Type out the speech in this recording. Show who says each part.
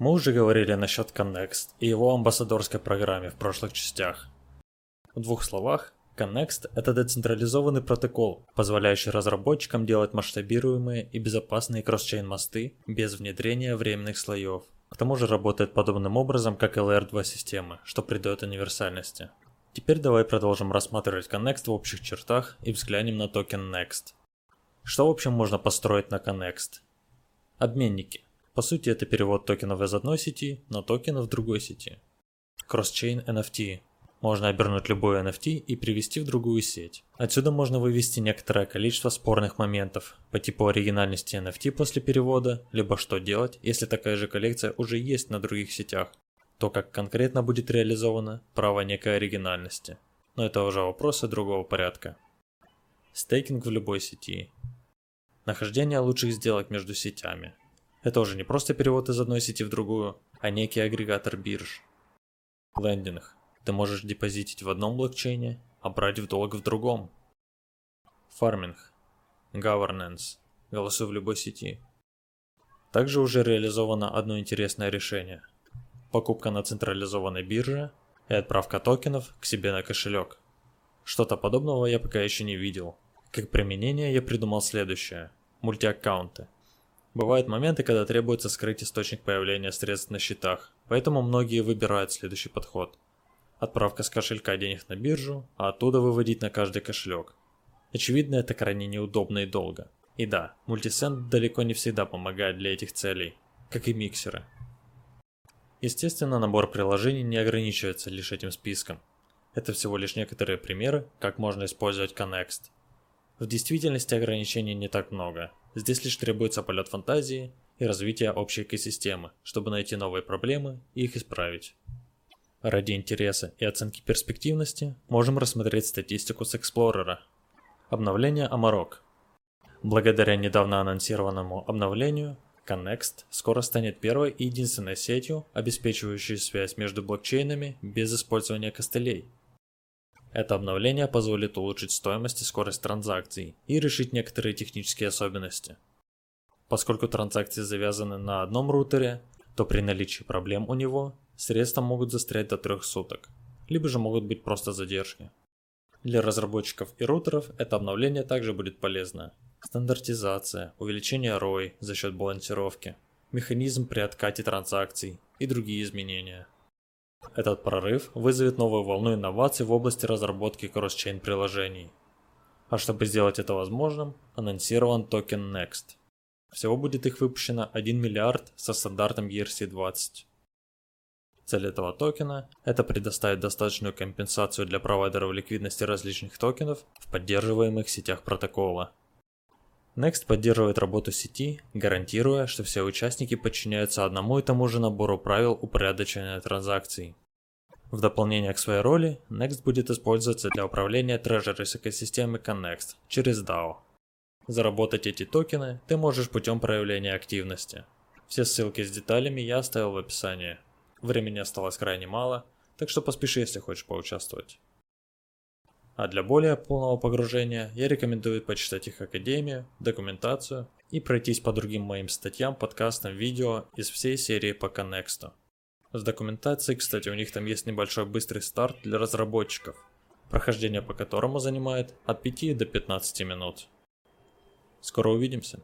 Speaker 1: Мы уже говорили насчет Connext и его амбассадорской программе в прошлых частях. В двух словах, Connext – это децентрализованный протокол, позволяющий разработчикам делать масштабируемые и безопасные кросс-чейн мосты без внедрения временных слоев. К тому же работает подобным образом, как LR2 системы, что придает универсальности. Теперь давай продолжим рассматривать Connext в общих чертах и взглянем на токен Next. Что в общем можно построить на Connext? Обменники. По сути это перевод токенов из одной сети на токены в другой сети. Cross-chain NFT. Можно обернуть любой NFT и привести в другую сеть. Отсюда можно вывести некоторое количество спорных моментов по типу оригинальности NFT после перевода, либо что делать, если такая же коллекция уже есть на других сетях. То, как конкретно будет реализовано право некой оригинальности. Но это уже вопросы другого порядка. Стейкинг в любой сети. Нахождение лучших сделок между сетями. Это уже не просто перевод из одной сети в другую, а некий агрегатор бирж. Лендинг. Ты можешь депозитить в одном блокчейне, а брать в долг в другом. Фарминг. Governance. Голосуй в любой сети. Также уже реализовано одно интересное решение. Покупка на централизованной бирже и отправка токенов к себе на кошелек. Что-то подобного я пока еще не видел. Как применение я придумал следующее. Мультиаккаунты. Бывают моменты, когда требуется скрыть источник появления средств на счетах, поэтому многие выбирают следующий подход. Отправка с кошелька денег на биржу, а оттуда выводить на каждый кошелек. Очевидно, это крайне неудобно и долго. И да, мультисенд далеко не всегда помогает для этих целей, как и миксеры. Естественно, набор приложений не ограничивается лишь этим списком. Это всего лишь некоторые примеры, как можно использовать Connext. В действительности ограничений не так много. Здесь лишь требуется полет фантазии и развитие общей экосистемы, чтобы найти новые проблемы и их исправить. Ради интереса и оценки перспективности можем рассмотреть статистику с Explorer. Обновление Amarok. Благодаря недавно анонсированному обновлению, Connext скоро станет первой и единственной сетью, обеспечивающей связь между блокчейнами без использования костылей. Это обновление позволит улучшить стоимость и скорость транзакций и решить некоторые технические особенности. Поскольку транзакции завязаны на одном рутере, то при наличии проблем у него средства могут застрять до 3 суток, либо же могут быть просто задержки. Для разработчиков и рутеров это обновление также будет полезно. Стандартизация, увеличение ROI за счет балансировки, механизм при откате транзакций и другие изменения. Этот прорыв вызовет новую волну инноваций в области разработки кросс-чейн приложений. А чтобы сделать это возможным, анонсирован токен Next. Всего будет их выпущено 1 миллиард со стандартом ERC-20. Цель этого токена – это предоставить достаточную компенсацию для провайдеров ликвидности различных токенов в поддерживаемых сетях протокола. Next поддерживает работу сети, гарантируя, что все участники подчиняются одному и тому же набору правил упорядочения транзакций. В дополнение к своей роли, Next будет использоваться для управления Treasuries экосистемы Connext через DAO. Заработать эти токены ты можешь путем проявления активности. Все ссылки с деталями я оставил в описании. Времени осталось крайне мало, так что поспеши, если хочешь поучаствовать. А для более полного погружения я рекомендую почитать их академию, документацию и пройтись по другим моим статьям, подкастам, видео из всей серии по Connextu. С документацией, кстати, у них там есть небольшой быстрый старт для разработчиков, прохождение по которому занимает от 5 до 15 минут. Скоро увидимся.